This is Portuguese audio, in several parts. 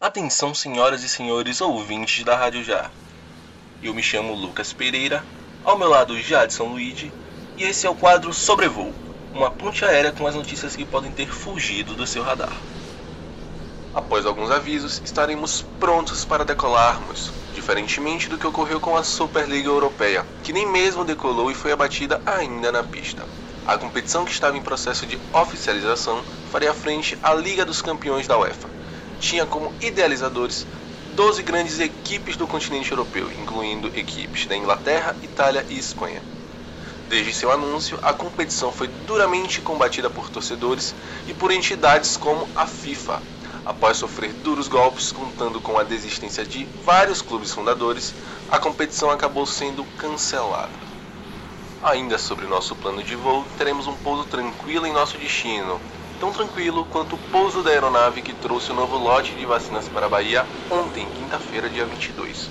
Atenção, senhoras e senhores ouvintes da Rádio Já. Eu me chamo Lucas Pereira, ao meu lado Jadson Luigi, e esse é o quadro Sobrevoo, uma ponte aérea com as notícias que podem ter fugido do seu radar. Após alguns avisos, estaremos prontos para decolarmos, diferentemente do que ocorreu com a Superliga Europeia, que nem mesmo decolou e foi abatida ainda na pista. A competição que estava em processo de oficialização faria frente à Liga dos Campeões da UEFA. Tinha como idealizadores 12 grandes equipes do continente europeu, incluindo equipes da Inglaterra, Itália e Espanha. Desde seu anúncio, a competição foi duramente combatida por torcedores e por entidades como a FIFA. Após sofrer duros golpes, contando com a desistência de vários clubes fundadores, a competição acabou sendo cancelada. Ainda sobre nosso plano de voo, teremos um pouso tranquilo em nosso destino, tão tranquilo quanto o pouso da aeronave que trouxe o novo lote de vacinas para a Bahia ontem, quinta-feira, dia 22.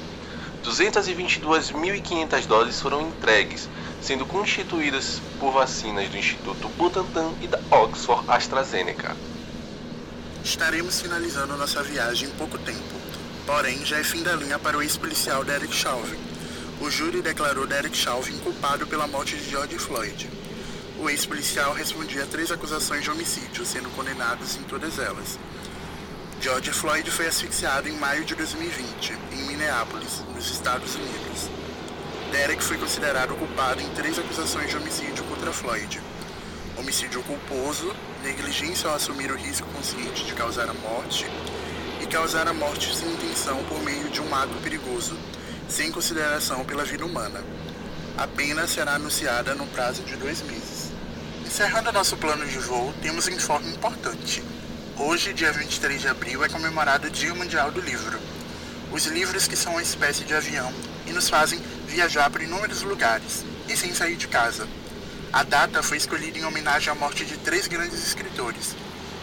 222.500 doses foram entregues, sendo constituídas por vacinas do Instituto Butantan e da Oxford AstraZeneca. Estaremos finalizando nossa viagem em pouco tempo, porém já é fim da linha para o ex-policial Derek Chauvin, o júri declarou Derek Chauvin culpado pela morte de George Floyd. O ex-policial respondia a três acusações de homicídio, sendo condenados em todas elas. George Floyd foi asfixiado em maio de 2020, em Minneapolis, nos Estados Unidos. Derek foi considerado culpado em três acusações de homicídio contra Floyd: homicídio culposo, negligência ao assumir o risco consciente de causar a morte e causar a morte sem intenção por meio de um ato perigoso, sem consideração pela vida humana. A pena será anunciada no prazo de dois meses. Encerrando nosso plano de voo, temos um informe importante. Hoje, dia 23 de abril, é comemorado o Dia Mundial do Livro. Os livros que são uma espécie de avião e nos fazem viajar por inúmeros lugares, e sem sair de casa. A data foi escolhida em homenagem à morte de três grandes escritores,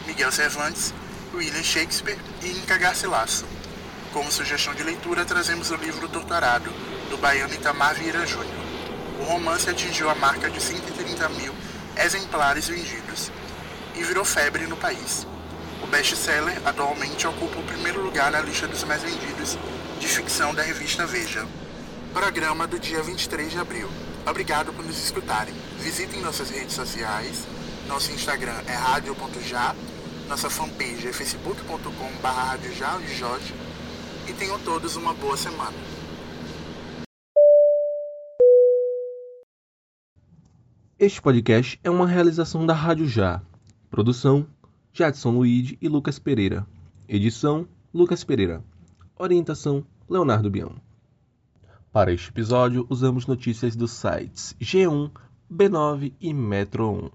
Miguel Cervantes, William Shakespeare e Inca Garcilaso. Como sugestão de leitura, trazemos o livro Doutorado, do baiano Itamar Vieira Júnior. O romance atingiu a marca de 130 mil exemplares vendidos e virou febre no país. O best-seller atualmente ocupa o primeiro lugar na lista dos mais vendidos de ficção da revista Veja. Programa do dia 23 de abril. Obrigado por nos escutarem. Visitem nossas redes sociais. Nosso Instagram é radio.já. Nossa fanpage é facebook.com.br e tenham todos uma boa semana. Este podcast é uma realização da Rádio Já. Produção: Jadson Luiz e Lucas Pereira. Edição: Lucas Pereira. Orientação: Leonardo Bião. Para este episódio, usamos notícias dos sites G1, B9 e Metro 1.